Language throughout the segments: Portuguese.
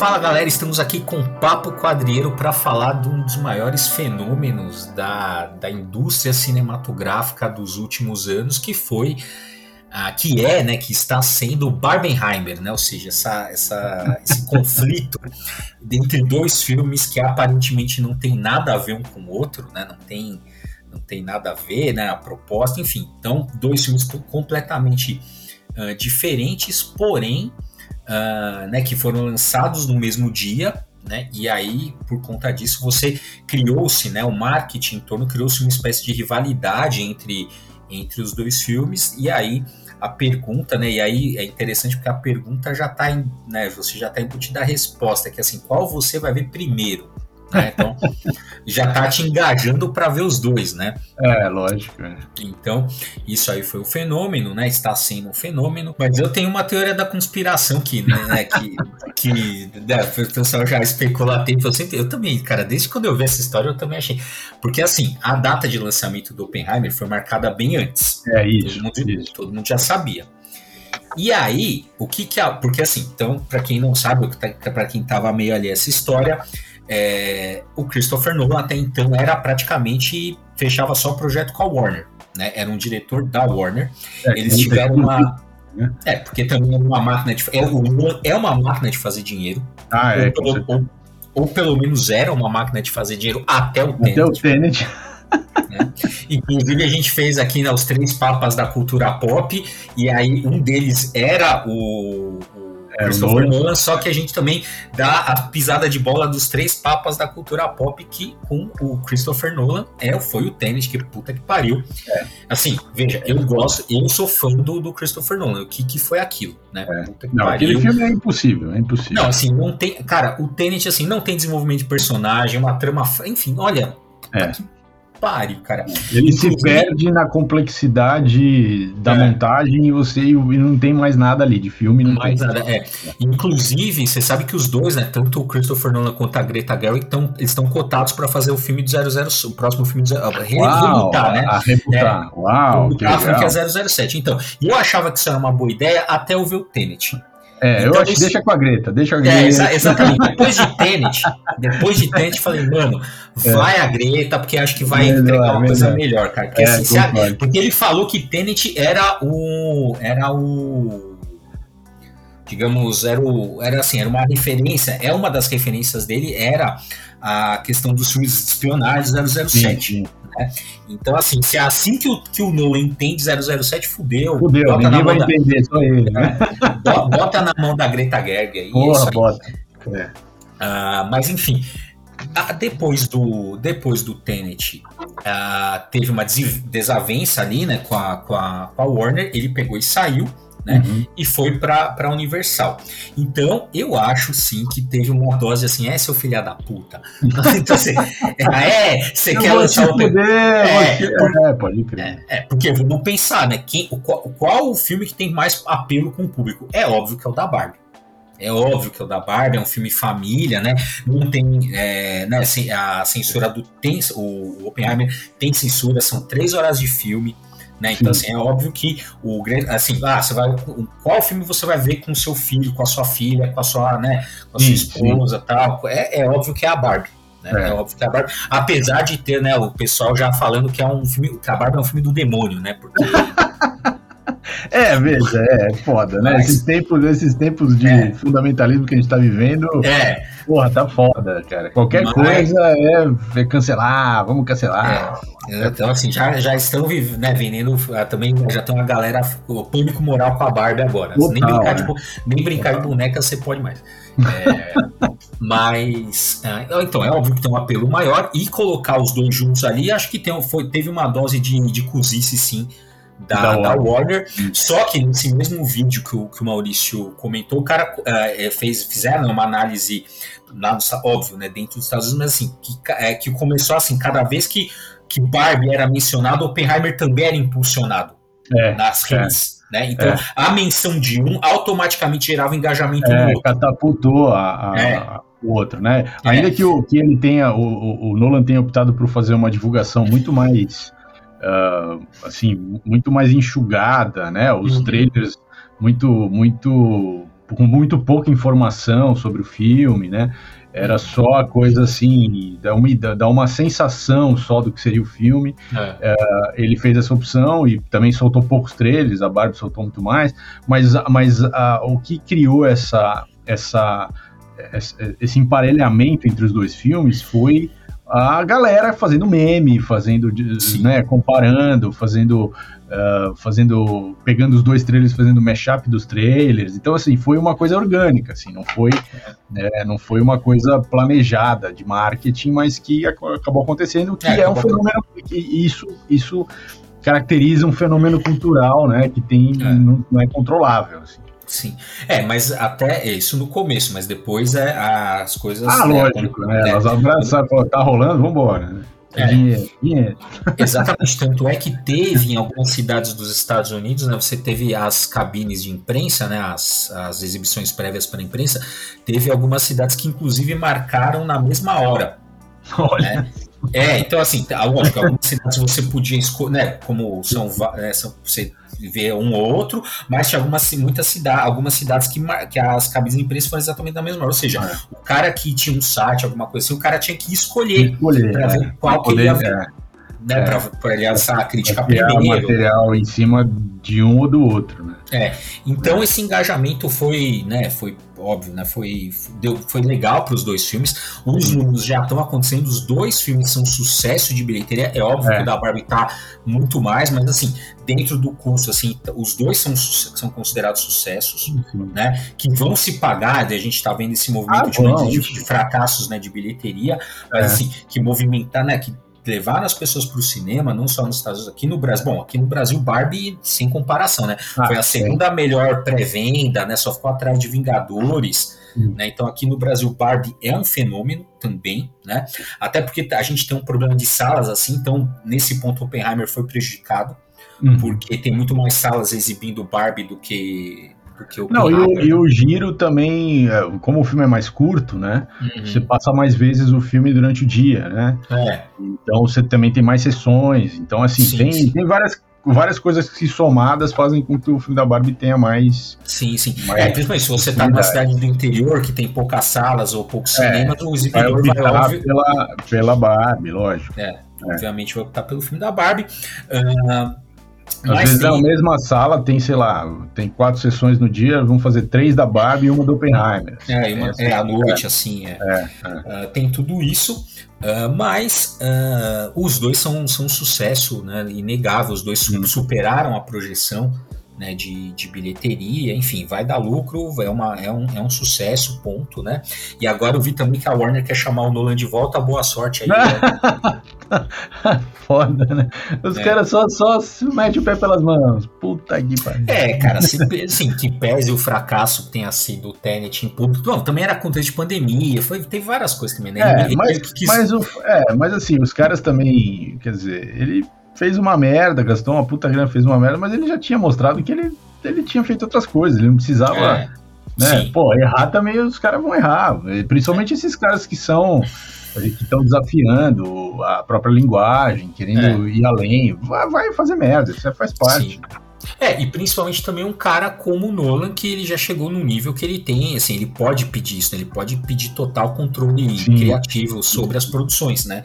Fala galera, estamos aqui com Papo Quadrieiro para falar de um dos maiores fenômenos da, da indústria cinematográfica dos últimos anos, que foi, ah, que é, né, que está sendo o Barbenheimer, né, ou seja, essa, essa, esse conflito entre dois filmes que aparentemente não tem nada a ver um com o outro, né, não tem, não tem nada a ver, né, a proposta, enfim, então dois filmes completamente uh, diferentes, porém uh, né, que foram lançados no mesmo dia, né, e aí, por conta disso, você criou-se, né, o marketing em torno, criou-se uma espécie de rivalidade entre, entre os dois filmes, e aí a pergunta, né, e aí é interessante porque a pergunta já está, né, você já está embutida a resposta, que é assim, qual você vai ver primeiro? Né? Então, já tá te engajando para ver os dois, né? É, lógico. É. Então, isso aí foi um fenômeno, né? Está sendo um fenômeno. Mas eu tenho uma teoria da conspiração que, né, que, que né, o pessoal já especula há tempo. Eu, sempre, eu também, cara, desde quando eu vi essa história, eu também achei. Porque, assim, a data de lançamento do Oppenheimer foi marcada bem antes. É isso. Todo mundo, isso. Todo mundo já sabia. E aí, o que que a. Porque assim, então, para quem não sabe, para quem tava meio ali essa história, é, o Christopher Nolan até então era praticamente fechava só o projeto com a Warner, né? Era um diretor da Warner. É, Eles tiveram uma né? é porque também é uma máquina de é, é uma máquina de fazer dinheiro. Ah, é. Ou, ou, ou, pelo menos era uma máquina de fazer dinheiro até o Tenet. Até o Tenet. Né? Inclusive a gente fez aqui né, os três papas da cultura pop e aí um deles era o é, Christopher Nolan, só que a gente também dá a pisada de bola dos três papas da cultura pop, que com o Christopher Nolan é, foi o tênis, que puta que pariu. É. Assim, veja, eu gosto, eu sou fã do, do Christopher Nolan, o que, que foi aquilo, né? É. não, pariu. aquele filme é impossível, é impossível. Não, assim, não tem. Cara, o Tenet, assim, não tem desenvolvimento de personagem, uma trama. Enfim, olha. É. Que pare, cara. Ele Inclusive, se perde na complexidade da é. montagem e você e não tem mais nada ali de filme. Não mais tem nada, é. Inclusive, você sabe que os dois, né, tanto o Christopher Nolan quanto a Greta Gerwig, tão, eles estão cotados para fazer o filme do 00, o próximo filme do Uau, rebutar, né? A rebutar. É, Uau, que legal. é 007. Então, eu achava que isso era uma boa ideia até eu ver o Tenet. É, então, eu acho, esse... deixa com a Greta, deixa a é, Greta. É, exa exatamente. Depois de Tenet, depois de Tenet, falei, mano, é. vai é. a Greta, porque acho que vai melhor, entregar uma melhor. coisa melhor, cara. Porque, é, assim, a... porque ele falou que Tenet era o. Era o. Digamos, era o. Era assim, era uma referência. É uma das referências dele, era a questão dos filmes de espionagem 007. Sim, sim. Né? Então, assim, se é assim que o, que o Nolan entende 007, fudeu. Fudeu, bota ninguém vai da, entender, só ele. Né? Bota na mão da Greta Gerwig aí. Porra, aí. bota. É. Uh, mas, enfim, depois do depois do Tenet uh, teve uma desavença ali né com a, com a, com a Warner ele pegou e saiu né? Uhum. E foi para Universal. Então, eu acho sim que teve uma dose assim, é seu filha da puta. então, assim, é, você quer lançar o. Poder, é, é, pode crer. É, é, porque vamos pensar, né? Quem, o, qual, qual o filme que tem mais apelo com o público? É óbvio que é o da Barbie. É óbvio que é o da Barbie, é um filme família, né? Não tem. É, né, a censura do. Tem, o Oppenheimer tem censura, são três horas de filme. Né? Então, assim, é óbvio que o assim, ah, você vai, qual filme você vai ver com o seu filho, com a sua filha, com a sua, né, com a sua esposa, sim. tal? É, é óbvio que é a Barbie. Né? É. é. óbvio que é a Barbie, apesar de ter, né, o pessoal já falando que é um filme, que a Barbie é um filme do demônio, né? Porque É, veja, é foda, né? Mas, esses tempos, esses tempos de é. fundamentalismo que a gente tá vivendo, é. porra, tá foda, cara. Qualquer Mas, coisa é, é, cancelar, vamos cancelar. É. Então, assim, já, já estão né, vendendo ah, também, já tem uma galera, o público moral com a Barbie agora. Total, nem brincar, né? tipo, nem brincar de boneca você pode mais. É, mas, ah, então, é óbvio que tem um apelo maior e colocar os dois juntos ali, acho que tem, foi, teve uma dose de, de cozice, sim, da, da, Warner. Da Warner. Só que nesse mesmo vídeo que o, que o Maurício comentou, o cara uh, fez, fizeram uma análise lá no, óbvio, né, dentro dos Estados Unidos, mas assim, que, é, que começou assim, cada vez que, que Barbie era mencionado, Oppenheimer também era impulsionado é, nas é. redes. É. Né? Então, é. a menção de um automaticamente gerava engajamento é, no outro. Catapultou a, a, é. a, o outro, né? Ainda que, o, que ele tenha, o, o Nolan tenha optado por fazer uma divulgação muito mais uh, assim, muito mais enxugada, né? Os uhum. trailers muito, muito com muito pouca informação sobre o filme, né? Era só a coisa assim, dá uma, dá uma sensação só do que seria o filme. É. Uh, ele fez essa opção e também soltou poucos trailers, a Barbie soltou muito mais, mas, mas uh, o que criou essa, essa, esse emparelhamento entre os dois filmes foi a galera fazendo meme, fazendo, né, comparando, fazendo, uh, fazendo, pegando os dois trailers, fazendo mashup dos trailers. Então, assim, foi uma coisa orgânica, assim, não foi, né, não foi uma coisa planejada de marketing, mas que acabou acontecendo, que é, é um fenômeno, que isso, isso caracteriza um fenômeno cultural, né, que tem, é. Não, não é controlável, assim. Sim. É, mas até isso no começo, mas depois é, as coisas. Ah, né, lógico, né? É, Elas abraçam, tá rolando, vambora, né? É. Dinheiro, dinheiro. Exatamente, tanto é que teve em algumas cidades dos Estados Unidos, né, você teve as cabines de imprensa, né, as, as exibições prévias para a imprensa, teve algumas cidades que inclusive marcaram na mesma hora. Olha. Né? É, então assim, lógico, algumas cidades você podia escolher, né, como são, né, são você ver um ou outro, mas tinha algumas, muitas cidades, algumas cidades que, que as cabines de imprensa foram exatamente da mesma hora. Ou seja, é. o cara que tinha um site, alguma coisa assim, o cara tinha que escolher, escolher para ver é. qual que ele ia ver. É. Né, é. para ele lançar a crítica primeiro. material em cima de um ou do outro, né? É, então esse engajamento foi, né, foi óbvio, né, foi, deu, foi legal para os dois filmes. Os números já estão acontecendo, os dois filmes são sucesso de bilheteria. É óbvio é. que o da Barbie tá muito mais, mas assim, dentro do curso, assim, os dois são, são considerados sucessos, uhum. né, que vão se pagar. A gente está vendo esse movimento ah, de, de, de, fracassos, né, de bilheteria, mas é. assim, que movimentar, né, que levar as pessoas para o cinema, não só nos Estados Unidos, aqui no Brasil. Bom, aqui no Brasil, Barbie, sem comparação, né? Ah, Foi a segunda sim. melhor pré-venda, né? Só ficou atrás de Vingadores. Hum. Né? Então, aqui no Brasil, Barbie é um fenômeno também, né? Até porque a gente tem um problema de salas assim, então, nesse ponto, Oppenheimer foi prejudicado, hum. porque tem muito mais salas exibindo Barbie do que porque o Não, e o, e o, giro também, é, como o filme é mais curto, né? Uhum. Você passa mais vezes o filme durante o dia, né? É. Então você também tem mais sessões. Então, assim, sim, tem, sim. tem várias várias coisas que somadas fazem com que o filme da Barbie tenha mais. Sim, sim. Mais é, principalmente se você está numa cidade do interior que tem poucas salas ou poucos é, cinemas, o exibidor vai, vai óbvio... pela, pela Barbie, lógico. É, é. obviamente vai optar pelo filme da Barbie. Uh, às Mas vezes tem... na mesma sala tem, sei lá, tem quatro sessões no dia, vão fazer três da Barbie e uma do Oppenheimer. É, uma, é, à noite, assim, é. é, é. Uh, tem tudo isso, uh, mas uh, os dois são, são um sucesso, né, inegável, os dois hum. superaram a projeção né, de, de bilheteria, enfim, vai dar lucro, é, uma, é, um, é um sucesso, ponto, né? E agora eu vi também que a Warner quer chamar o Nolan de volta, boa sorte aí. Né? Foda, né? Os é. caras só, só se metem o pé pelas mãos. Puta que pariu. É, cara, se, assim, que pese o fracasso que tenha sido o Tenet em público. Bom, também era contexto de pandemia, foi, teve várias coisas também, né? É, mas, quis... mas, o, é, mas assim, os caras também, quer dizer, ele fez uma merda, gastou uma puta grana, fez uma merda, mas ele já tinha mostrado que ele, ele tinha feito outras coisas, ele não precisava. É, né? Sim. Pô, errar também os caras vão errar. Principalmente esses caras que são. que estão desafiando a própria linguagem, querendo é. ir além. Vai, vai, fazer merda, isso faz parte. Sim. É, e principalmente também um cara como o Nolan, que ele já chegou no nível que ele tem, assim, ele pode pedir isso, né? ele pode pedir total controle Sim. criativo sobre as produções, né?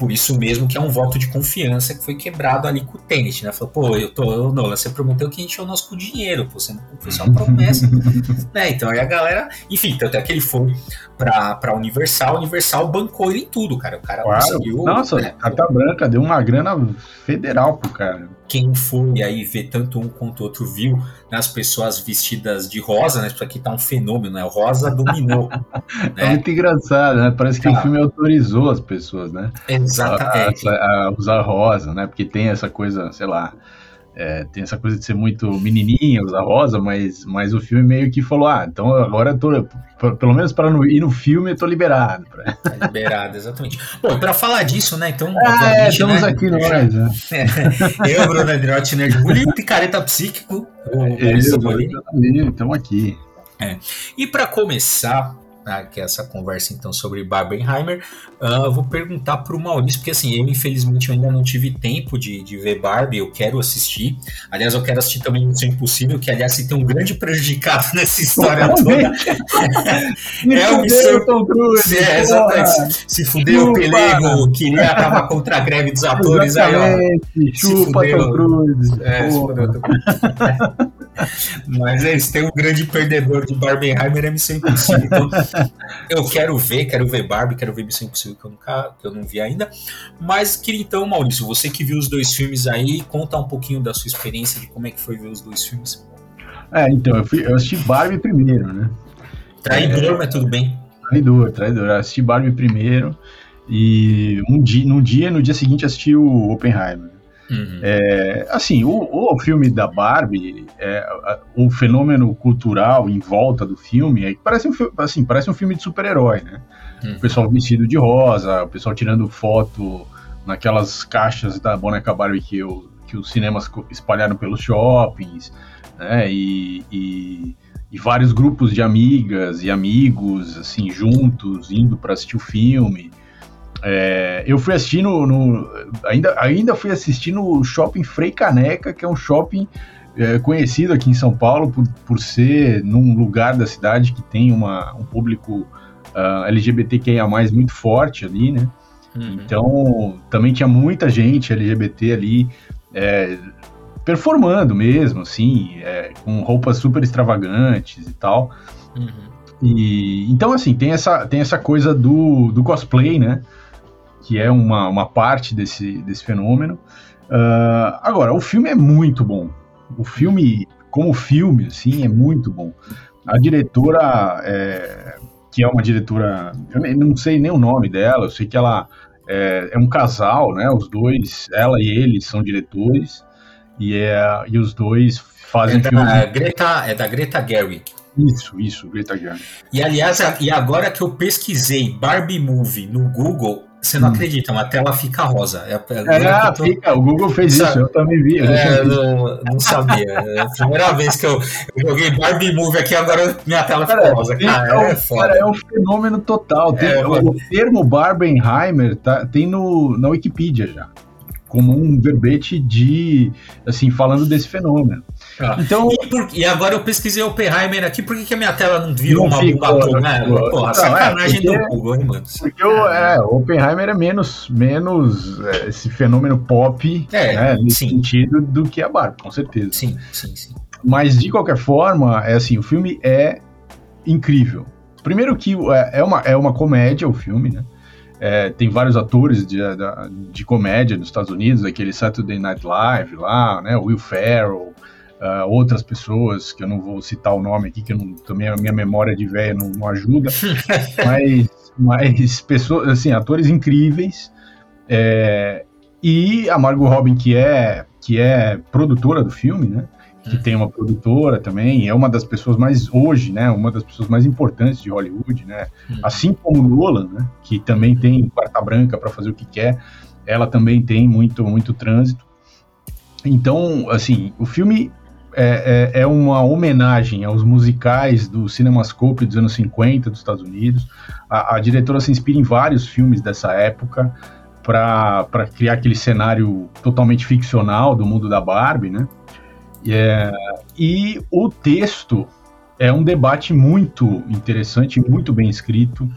por isso mesmo que é um voto de confiança que foi quebrado ali com o Tenet, né? Falou, pô, eu tô, Nolan, você prometeu que a gente é o nosso com dinheiro, pô, você não cumpriu só uma promessa, né? Então aí a galera, enfim, tanto é que ele foi pra, pra Universal, Universal bancou ele em tudo, cara. O cara claro. conseguiu. Nossa, né, carta branca deu uma grana federal pro cara quem foi aí ver tanto um quanto o outro viu né, as pessoas vestidas de rosa, né? Isso aqui tá um fenômeno, né? O rosa dominou. né? É muito engraçado, né? Parece que o tá. filme autorizou as pessoas, né? Exatamente. A, a, a usar rosa, né? Porque tem essa coisa, sei lá, é, tem essa coisa de ser muito menininha, usar rosa, mas, mas o filme meio que falou: ah, então agora eu tô, pelo menos para ir no filme, eu tô liberado. Pra... Tá liberado, exatamente. Bom, para falar disso, né? Então, ah, é, estamos né, aqui nós. Né? eu, Bruno Andriotti, Nerd Bully, o Picareta Psíquico, o Estamos aqui. É. E para começar, que é essa conversa então sobre Barbenheimer. Uh, vou perguntar para o Maurício, porque assim, eu infelizmente ainda não tive tempo de, de ver Barbie, eu quero assistir. Aliás, eu quero assistir também Missão Impossível, que aliás se tem um grande prejudicado nessa história toda. é o Missão. É, exatamente. Se fudeu o Pelego, queria acabar contra a greve dos atores. Aí, ó, chupa Tom Cruise. É, se fudeu. Mas é isso, tem um grande perdedor de Barbenheimer é Missão Impossível. Então, eu quero ver, quero ver Barbie, quero ver Missão Impossível que eu, nunca, que eu não vi ainda. Mas queria então, Maurício, você que viu os dois filmes aí, conta um pouquinho da sua experiência de como é que foi ver os dois filmes. É, então, eu, fui, eu assisti Barbie primeiro, né? Traidor, é, mas tudo bem. Traidor, traidor. Eu assisti Barbie primeiro e um dia, num dia, no dia seguinte assisti o Oppenheimer. Uhum. É, assim, o, o, filme da Barbie, é, o fenômeno cultural em volta do filme, é, parece, um, assim, parece um filme de super-herói, né? Uhum. O pessoal vestido de rosa, o pessoal tirando foto naquelas caixas da boneca Barbie que, eu, que os cinemas espalharam pelos shoppings, né? E, e, e vários grupos de amigas e amigos, assim, juntos, indo para assistir o filme. É, eu fui assistir no, no, ainda, ainda fui assistir no shopping Frei Caneca, que é um shopping é, conhecido aqui em São Paulo por, por ser num lugar da cidade que tem uma, um público uh, LGBTQIA+, muito forte ali, né? Uhum. Então, também tinha muita gente LGBT ali é, performando mesmo, assim, é, com roupas super extravagantes e tal. Uhum. E, então, assim, tem essa, tem essa coisa do, do cosplay, né? Que é uma, uma parte desse, desse fenômeno. Uh, agora, o filme é muito bom. O filme, como filme, assim, é muito bom. A diretora, é, que é uma diretora, eu não sei nem o nome dela, eu sei que ela é, é um casal, né? Os dois, ela e ele, são diretores, e, é, e os dois fazem é da, filmes. Greta, é da Greta Gerwig. Isso, isso, Greta Gerwig. E aliás, e agora que eu pesquisei Barbie Movie no Google, você não hum. acredita, uma tela fica rosa. É, é, é tô... fica, o Google fez Sabe? isso, eu também vi. Eu é, não, não, sabia. É a primeira vez que eu, eu, joguei Barbie Movie aqui, agora minha tela ficou cara, rosa. Cara, é, foda. Cara, é um fenômeno total. Tem, é, o, o termo Barbenheimer tá, tem no, na Wikipedia já como um verbete de, assim, falando desse fenômeno. Ah. Então, e, por, e, agora eu pesquisei Oppenheimer aqui, por que, que a minha tela não virou não uma bomba né? Porra, sacanagem do Google, hein, mano? Porque o, é, Oppenheimer é menos, menos é, esse fenômeno pop, é, né, nesse sentido, do que a Barbie, com certeza. Sim, sim, sim. Mas, de qualquer forma, é assim, o filme é incrível. Primeiro que é, é uma, é uma comédia o filme, né? É, tem vários atores de, de, de, comédia dos Estados Unidos, aquele Saturday Night Live lá, né? Will Ferrell, uh, outras pessoas, que eu não vou citar o nome aqui, que não, também a minha memória de velha não, não, ajuda, mas, mas pessoas, assim, atores incríveis, é, e a Margot Robin, que é, que é produtora do filme, né? que tem uma produtora também, é uma das pessoas mais hoje, né, uma das pessoas mais importantes de Hollywood, né, uhum. assim como Nolan, né, que também tem quarta branca para fazer o que quer, ela também tem muito muito trânsito. Então, assim, o filme é, é, é uma homenagem aos musicais do Cinemascope dos anos 50 dos Estados Unidos. A, a diretora se inspira em vários filmes dessa época para criar aquele cenário totalmente ficcional do mundo da Barbie, né? É, e o texto é um debate muito interessante, muito bem escrito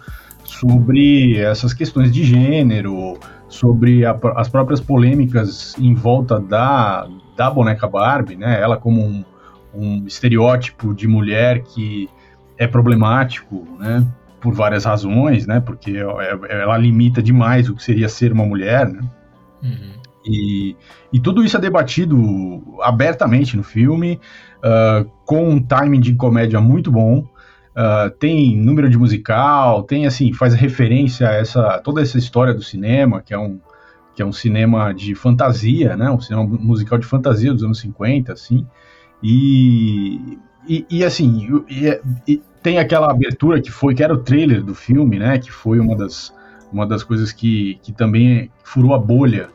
sobre essas questões de gênero, sobre a, as próprias polêmicas em volta da, da boneca Barbie, né? Ela como um, um estereótipo de mulher que é problemático, né? Por várias razões, né? Porque é, ela limita demais o que seria ser uma mulher, né? Uhum. E, e tudo isso é debatido abertamente no filme, uh, com um timing de comédia muito bom. Uh, tem número de musical, tem assim, faz referência a essa, toda essa história do cinema, que é um, que é um cinema de fantasia, né? Um cinema musical de fantasia dos anos 50, assim. E, e, e assim, e, e tem aquela abertura que foi, que era o trailer do filme, né? Que foi uma das, uma das coisas que, que também furou a bolha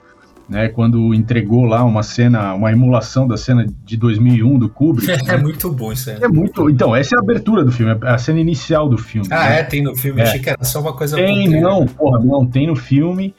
né, quando entregou lá uma cena, uma emulação da cena de 2001 do Kubrick. É né? muito bom isso aí. É muito. Então, essa é a abertura do filme, a cena inicial do filme. Ah, né? é? Tem no filme? É. Achei que era só uma coisa. Tem, não, porra, não, tem no filme.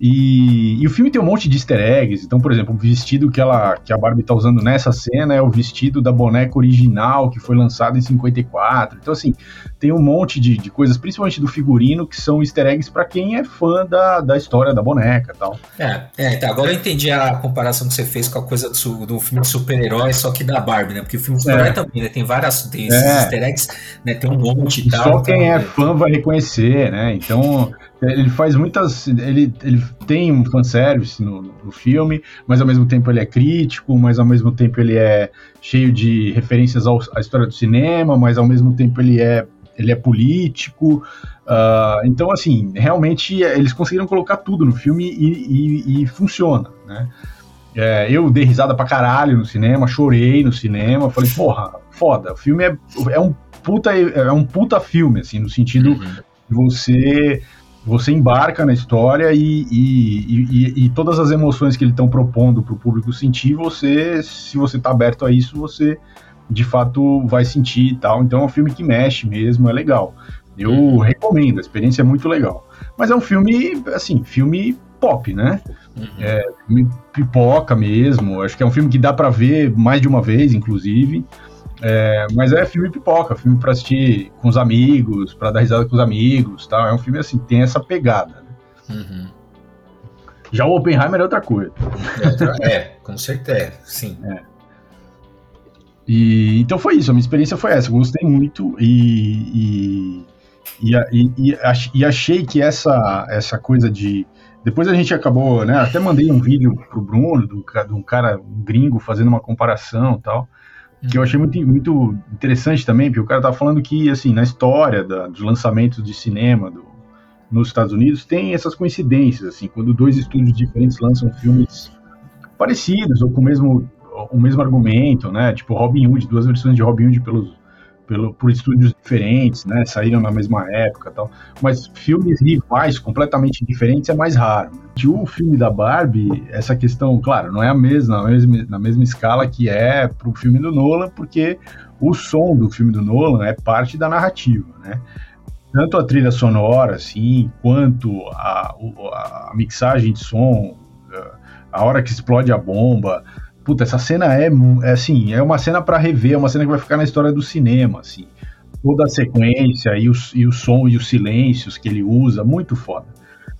E, e, o filme tem um monte de easter eggs. Então, por exemplo, o vestido que, ela, que a Barbie tá usando nessa cena é o vestido da boneca original que foi lançado em 54. Então, assim, tem um monte de, de coisas, principalmente do figurino, que são easter eggs para quem é fã da, da história da boneca tal. É, é tá, agora eu entendi a comparação que você fez com a coisa do, do filme de super-herói, só que da Barbie, né? Porque o filme de super-herói é. também, né? Tem várias tem é. easter eggs, né? Tem um monte e tal. Só quem então, é fã vai reconhecer, né? Então. Ele faz muitas. Ele, ele tem um fanservice no, no filme, mas ao mesmo tempo ele é crítico, mas ao mesmo tempo ele é cheio de referências ao, à história do cinema, mas ao mesmo tempo ele é, ele é político. Uh, então, assim, realmente eles conseguiram colocar tudo no filme e, e, e funciona, né? É, eu dei risada pra caralho no cinema, chorei no cinema, falei, porra, foda, o filme é, é um puta é um puta filme, assim, no sentido uhum. de você você embarca na história e, e, e, e todas as emoções que eles estão propondo para o público sentir, você, se você está aberto a isso, você de fato vai sentir e tal. Então é um filme que mexe mesmo, é legal. Eu uhum. recomendo, a experiência é muito legal. Mas é um filme, assim, filme pop, né? Uhum. É, pipoca mesmo. Acho que é um filme que dá para ver mais de uma vez, inclusive. É, mas é filme pipoca, filme para assistir com os amigos, para dar risada com os amigos, tal. É um filme assim, tem essa pegada. Né? Uhum. Já o Oppenheimer é outra coisa. É, é com certeza, sim. É. E, então foi isso, a minha experiência foi essa. Eu gostei muito e, e, e, e, achei que essa, essa coisa de. Depois a gente acabou, né? Até mandei um vídeo pro Bruno, de um cara, um gringo, fazendo uma comparação tal que eu achei muito, muito interessante também, porque o cara tá falando que, assim, na história da, dos lançamentos de cinema do, nos Estados Unidos, tem essas coincidências, assim, quando dois estúdios diferentes lançam filmes parecidos, ou com o mesmo, o mesmo argumento, né, tipo Robin Hood, duas versões de Robin Hood pelos pelo, por estúdios diferentes, né? Saíram na mesma época tal. Mas filmes rivais completamente diferentes é mais raro. Né? De o filme da Barbie, essa questão, claro, não é a mesma, na mesma, na mesma escala que é pro filme do Nolan, porque o som do filme do Nolan é parte da narrativa, né? Tanto a trilha sonora, assim, quanto a, a, a mixagem de som, a hora que explode a bomba, puta, essa cena é, é assim, é uma cena para rever, é uma cena que vai ficar na história do cinema, assim. Toda a sequência e, os, e o som e os silêncios que ele usa, muito foda.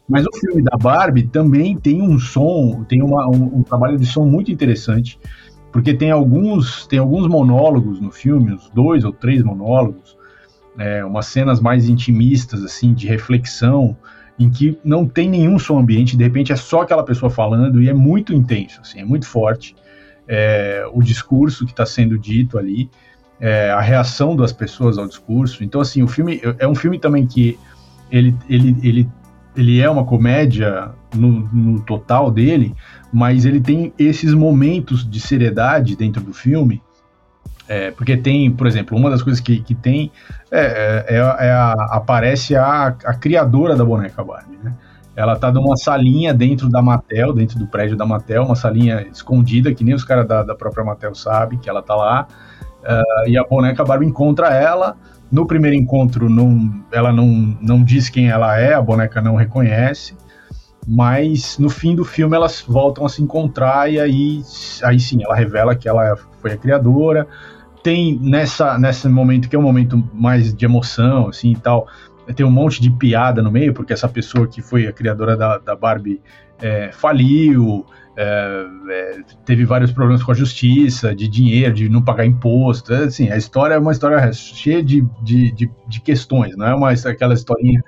Mas o filme da Barbie também tem um som, tem uma, um, um, trabalho de som muito interessante, porque tem alguns, tem alguns monólogos no filme, uns dois ou três monólogos, é, umas cenas mais intimistas, assim, de reflexão, em que não tem nenhum som ambiente, de repente é só aquela pessoa falando e é muito intenso, assim, é muito forte é, o discurso que está sendo dito ali, é, a reação das pessoas ao discurso. Então, assim, o filme é um filme também que ele, ele, ele, ele é uma comédia no, no total dele, mas ele tem esses momentos de seriedade dentro do filme. É, porque tem, por exemplo, uma das coisas que, que tem é, é, é a, aparece a, a criadora da boneca Barbie, né? Ela tá numa salinha dentro da Mattel, dentro do prédio da Mattel, uma salinha escondida, que nem os caras da, da, própria Mattel sabem que ela tá lá. Uh, e a boneca Barbie encontra ela. No primeiro encontro, não, ela não, não diz quem ela é, a boneca não reconhece. Mas no fim do filme elas voltam a se encontrar e aí, aí sim, ela revela que ela foi a criadora. Tem nessa, nesse momento que é um momento mais de emoção, assim e tal, tem um monte de piada no meio, porque essa pessoa que foi a criadora da, da Barbie é, faliu, é, é, teve vários problemas com a justiça, de dinheiro, de não pagar imposto. É, assim, a história é uma história cheia de, de, de, de questões, não é uma, aquela historinha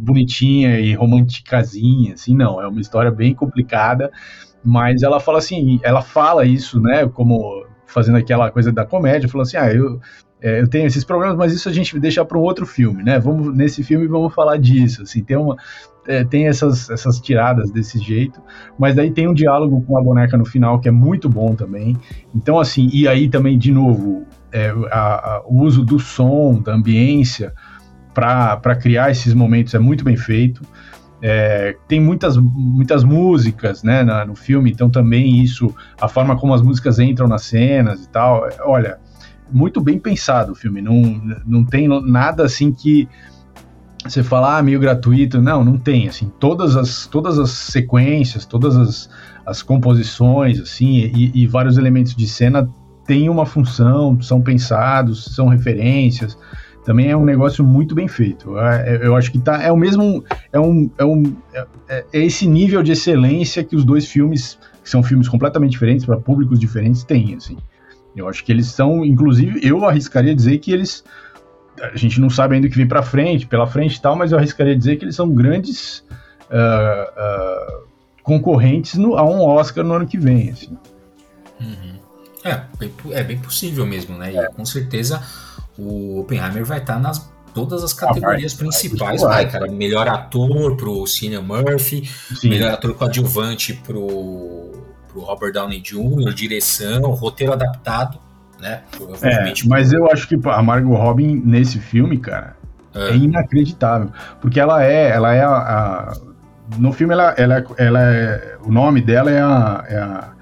bonitinha e romanticazinha, assim, não. É uma história bem complicada, mas ela fala assim, ela fala isso, né, como fazendo aquela coisa da comédia, falou assim, ah, eu, é, eu tenho esses problemas, mas isso a gente deixa para um outro filme, né? Vamos nesse filme vamos falar disso, assim, tem uma é, tem essas, essas tiradas desse jeito, mas daí tem um diálogo com a boneca no final que é muito bom também. Então, assim, e aí também, de novo, é, a, a, o uso do som, da ambiência, para criar esses momentos é muito bem feito. É, tem muitas, muitas músicas né, na, no filme, então também isso, a forma como as músicas entram nas cenas e tal. Olha, muito bem pensado o filme. Não, não tem nada assim que você fala, ah, meio gratuito. Não, não tem. Assim, todas as, todas as sequências, todas as, as composições, assim, e, e vários elementos de cena têm uma função, são pensados, são referências também é um negócio muito bem feito. É, é, eu acho que tá, é o mesmo. É, um, é, um, é, é esse nível de excelência que os dois filmes, que são filmes completamente diferentes, para públicos diferentes, têm. Assim. Eu acho que eles são, inclusive, eu arriscaria dizer que eles. A gente não sabe ainda o que vem para frente, pela frente e tal, mas eu arriscaria dizer que eles são grandes uh, uh, concorrentes no, a um Oscar no ano que vem. Assim. Uhum. É, é bem possível mesmo, né? E com certeza o Oppenheimer vai estar tá nas todas as categorias ah, principais, vai, cara. Melhor ator pro Cillian Murphy, Sim. melhor ator coadjuvante pro, pro Robert Downey Jr., direção, roteiro adaptado, né? É, mas eu acho que a Margot Robbie nesse filme, cara, é, é inacreditável, porque ela é, ela é a, a no filme ela, ela, ela é, o nome dela é a, é a,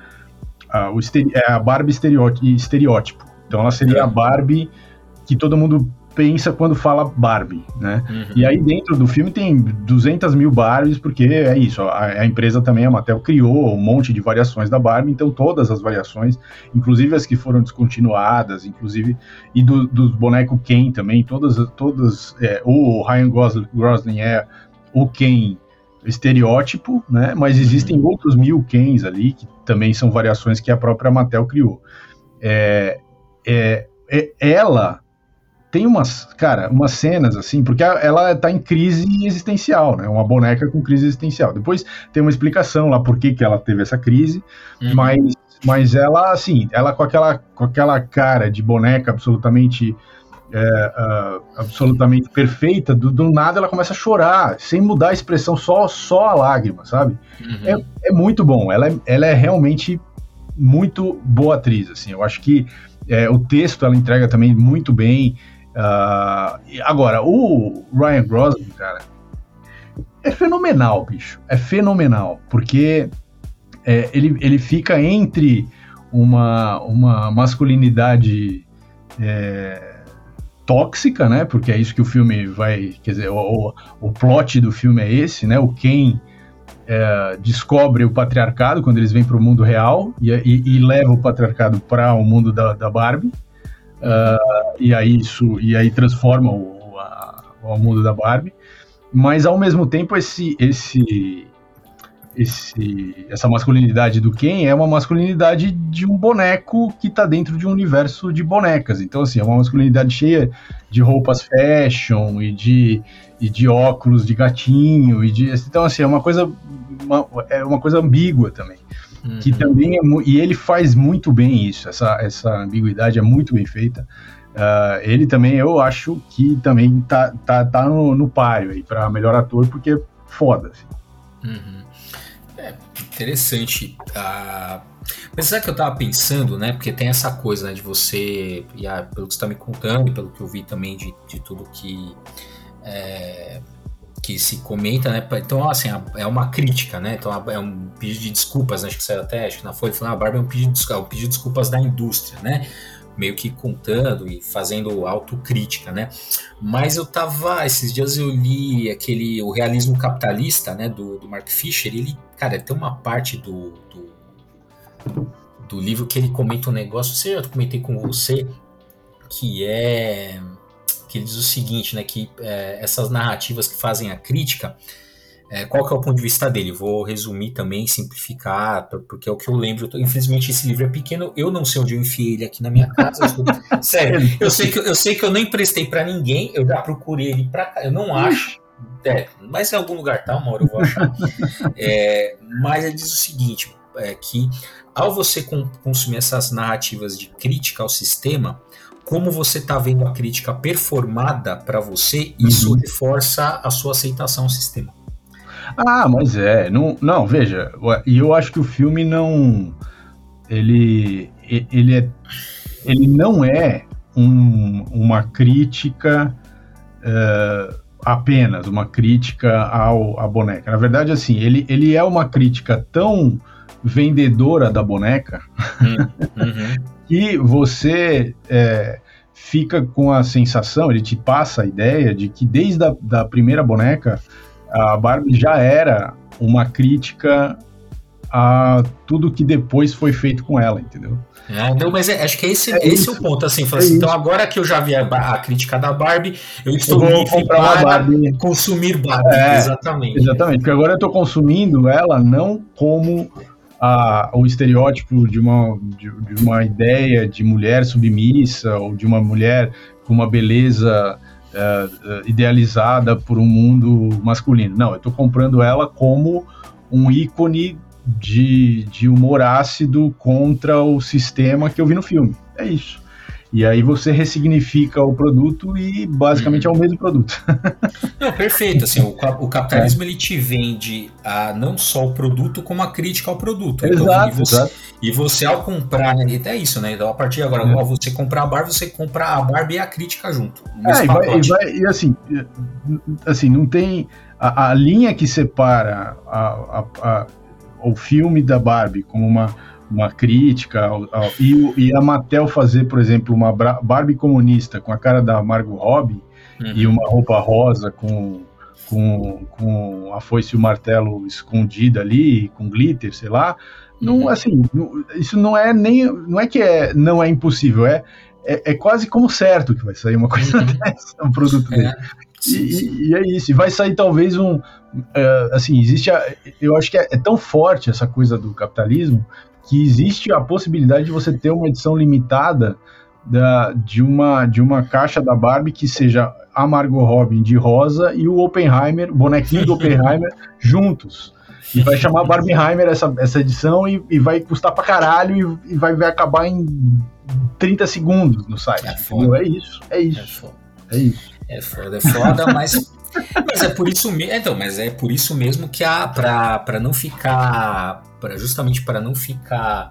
a, o, é a Barbie estereótipo. Então ela seria é. a Barbie que todo mundo pensa quando fala Barbie, né? Uhum. E aí dentro do filme tem 200 mil Barbies, porque é isso, a, a, empresa também, a Mattel, criou um monte de variações da Barbie, então todas as variações, inclusive as que foram descontinuadas, inclusive, e do, dos bonecos Ken também, todas, todas é, o Ryan Gosling é o Ken estereótipo, né? Mas existem uhum. outros mil Kens ali, que também são variações que a própria Mattel criou. É, é, é ela tem umas, cara, umas cenas assim, porque ela tá em crise existencial, né? Uma boneca com crise existencial. Depois tem uma explicação lá por que, que ela teve essa crise, uhum. mas, mas ela, assim, ela com aquela, com aquela cara de boneca absolutamente. É, uh, absolutamente perfeita, do, do, nada ela começa a chorar, sem mudar a expressão, só, só a lágrima, sabe? Uhum. É, é muito bom, ela é, ela é realmente muito boa atriz, assim, eu acho que é, o texto ela entrega também muito bem, Uh, agora, o Ryan Gosling, cara, é fenomenal, bicho. É fenomenal, porque é, ele, ele fica entre uma, uma masculinidade é, tóxica, né? Porque é isso que o filme vai. Quer dizer, o, o plot do filme é esse, né? O Ken é, descobre o patriarcado quando eles vêm para o mundo real e, e, e, leva o patriarcado para o mundo da, da Barbie. Uh, e aí isso e aí transforma o, a, o mundo da Barbie. Mas ao mesmo tempo esse esse esse, essa masculinidade do Ken é uma masculinidade de um boneco que está dentro de um universo de bonecas. Então, assim, é uma masculinidade cheia de roupas fashion e de, e de óculos de gatinho. E de, então, assim, é uma coisa, uma, é uma coisa ambígua também. Uhum. Que também é, e ele faz muito bem isso, essa, essa ambiguidade é muito bem feita. Uh, ele também, eu acho que também tá, tá, tá no, no páreo aí para melhor ator, porque foda. Assim. Uhum. É interessante. Uh, mas sabe que eu tava pensando, né? Porque tem essa coisa né, de você, e, ah, pelo que você tá me contando, pelo que eu vi também de, de tudo que. É, que se comenta, né? Então, assim, é uma crítica, né? Então, é um pedido de desculpas, né? acho que saiu até, acho que na Folha, falando, ah, a Barbie é um pedido, de, é um pedido de desculpas da indústria, né? Meio que contando e fazendo autocrítica, né? Mas eu tava, esses dias eu li aquele, o realismo capitalista, né? Do, do Mark Fisher, ele, cara, tem uma parte do, do, do livro que ele comenta um negócio, eu comentei com você, que é que ele diz o seguinte, né, que é, essas narrativas que fazem a crítica, é, qual que é o ponto de vista dele? Vou resumir também, simplificar, porque é o que eu lembro. Infelizmente esse livro é pequeno, eu não sei onde eu enfiei ele aqui na minha casa. Eu sério, eu sei que eu sei que eu não emprestei para ninguém, eu já procurei ele para cá, eu não acho. É, mas em algum lugar tá, uma hora eu vou achar. É, mas ele diz o seguinte, é, que ao você consumir essas narrativas de crítica ao sistema, como você está vendo a crítica performada para você, isso uhum. reforça a sua aceitação ao sistema. Ah, mas é, não, não, veja, e eu acho que o filme não, ele, ele é, ele não é um, uma crítica uh, apenas uma crítica ao, à boneca. Na verdade, assim, ele, ele é uma crítica tão vendedora da boneca hum, uhum. que você é, fica com a sensação, ele te passa a ideia de que desde a da primeira boneca, a Barbie já era uma crítica a tudo que depois foi feito com ela, entendeu? É, não, mas é, acho que esse, é esse é o ponto, assim, é assim, então agora que eu já vi a, a, crítica da Barbie, eu estou eu para Barbie. consumir Barbie, é, exatamente. Exatamente, porque agora eu estou consumindo ela não como a, o estereótipo de uma, de, de, uma ideia de mulher submissa ou de uma mulher com uma beleza uh, idealizada por um mundo masculino. Não, eu estou comprando ela como um ícone de, de humor ácido contra o sistema que eu vi no filme. É isso. E aí você ressignifica o produto e basicamente uhum. é o mesmo produto. Não, perfeito. Assim, o, o capitalismo é. ele te vende a, não só o produto, como a crítica ao produto. Exato, então, e, você, exato. e você ao comprar, né, é isso, né? Então a partir de agora, é. ao você comprar a Barbie, você compra a Barbie e a crítica junto. É, e, vai, e, vai, e, assim, assim, não tem. A, a linha que separa a, a, o filme da Barbie como uma uma crítica ao, ao, e, e, a Mattel fazer, por exemplo, uma Barbie comunista com a cara da Margot Robbie uhum. e uma roupa rosa com, com, com a foice e o martelo escondida ali, com glitter, sei lá, não, uhum. assim, não, isso não é nem, não é que é, não é impossível, é, é, é quase como certo que vai sair uma coisa uhum. dessa, um produto dele. É. E, e, e, é isso, e vai sair talvez um, uh, assim, existe, a, eu acho que é, é, tão forte essa coisa do capitalismo que existe a possibilidade de você ter uma edição limitada da, de, uma, de uma caixa da Barbie que seja a Margot Robin de rosa e o Oppenheimer, bonequinho do Oppenheimer, juntos. E vai chamar Barbieheimer essa, essa edição e, e vai custar pra caralho e, e, vai, vai acabar em 30 segundos no site. É, foda. é isso, é isso. É, é isso. É foda, é foda, mas mas é por isso mesmo, então, mas é por isso mesmo que a para não ficar para justamente para não ficar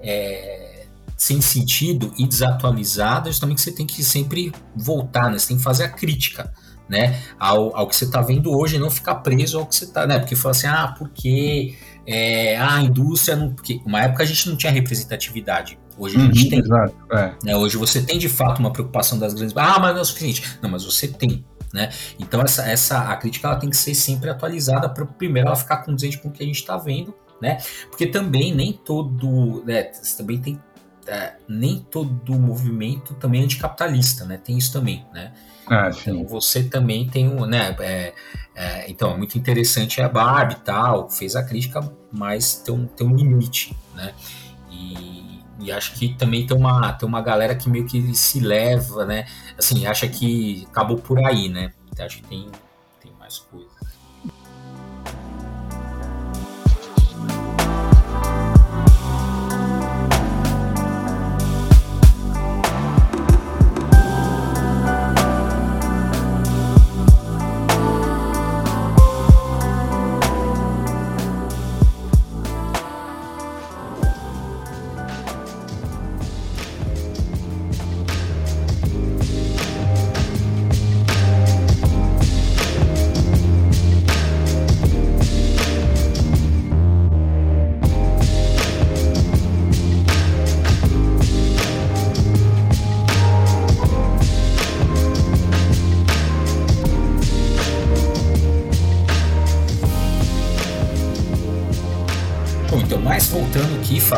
é, sem sentido e desatualizado, é justamente você tem que sempre voltar, né? Você tem que fazer a crítica, né? Ao, ao que você está vendo hoje, e não ficar preso ao que você está, né? Porque fala assim, ah, porque é, a indústria não, porque uma época a gente não tinha representatividade. Hoje a gente uhum, tem. Exato, é. né? Hoje você tem de fato uma preocupação das grandes. Ah, mas não é o suficiente. Não, mas você tem. Né? Então essa, essa a crítica ela tem que ser sempre atualizada para primeiro ela ficar condizente com o que a gente está vendo né? Porque também nem todo, né, também tem é, nem todo movimento também é anticapitalista, né? Tem isso também, né? Ah, então você também tem um, né? É, é, então é muito interessante a Barbie e tal, fez a crítica, mas tem um, tem um limite, né? E, acho que também tem uma, tem uma galera que meio que se leva, né? Assim, acha que acabou por aí, né? Então, acho que tem, tem mais coisa.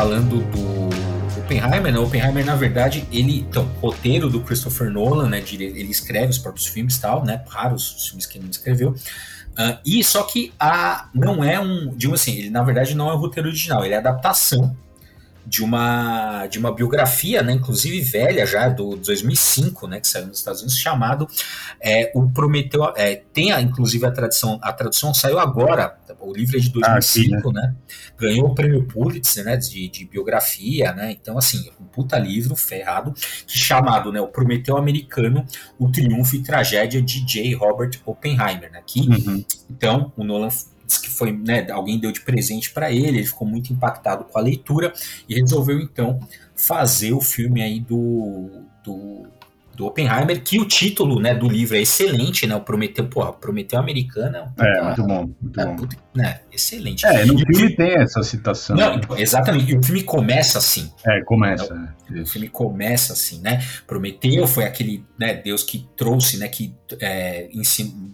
Falando do Oppenheimer, né? Oppenheimer, na verdade, ele. Então, roteiro do Christopher Nolan, né? Ele escreve os próprios filmes e tal, né? Raros os filmes que ele não escreveu. Uh, e só que a, não é um. Digo assim, ele na verdade não é um roteiro original, ele é adaptação de uma de uma biografia, né, inclusive velha já do 2005, né, que saiu nos Estados Unidos, chamado é, o Prometeu. É, tem a, inclusive a tradução, a tradução saiu agora, o livro é de 2005, ah, sim, né? né? Ganhou o prêmio Pulitzer, né, de, de, biografia, né? Então assim, um puta livro ferrado, que chamado, né, o Prometeu Americano, o Triunfo e Tragédia de J. Robert Oppenheimer, né? Que, uhum. então o Nolan que foi, né, alguém deu de presente para ele, ele ficou muito impactado com a leitura e resolveu então fazer o filme aí do, do do Oppenheimer, que o título né, do livro é excelente, né? O Prometeu, porra, Prometeu Americana. É, é muito bom, muito é, bom. Né, excelente. É, no e filme tem essa citação. Não, exatamente, e o filme começa assim. É, começa. Né, o filme começa assim, né? Prometeu foi aquele né, Deus que trouxe, né? Que é,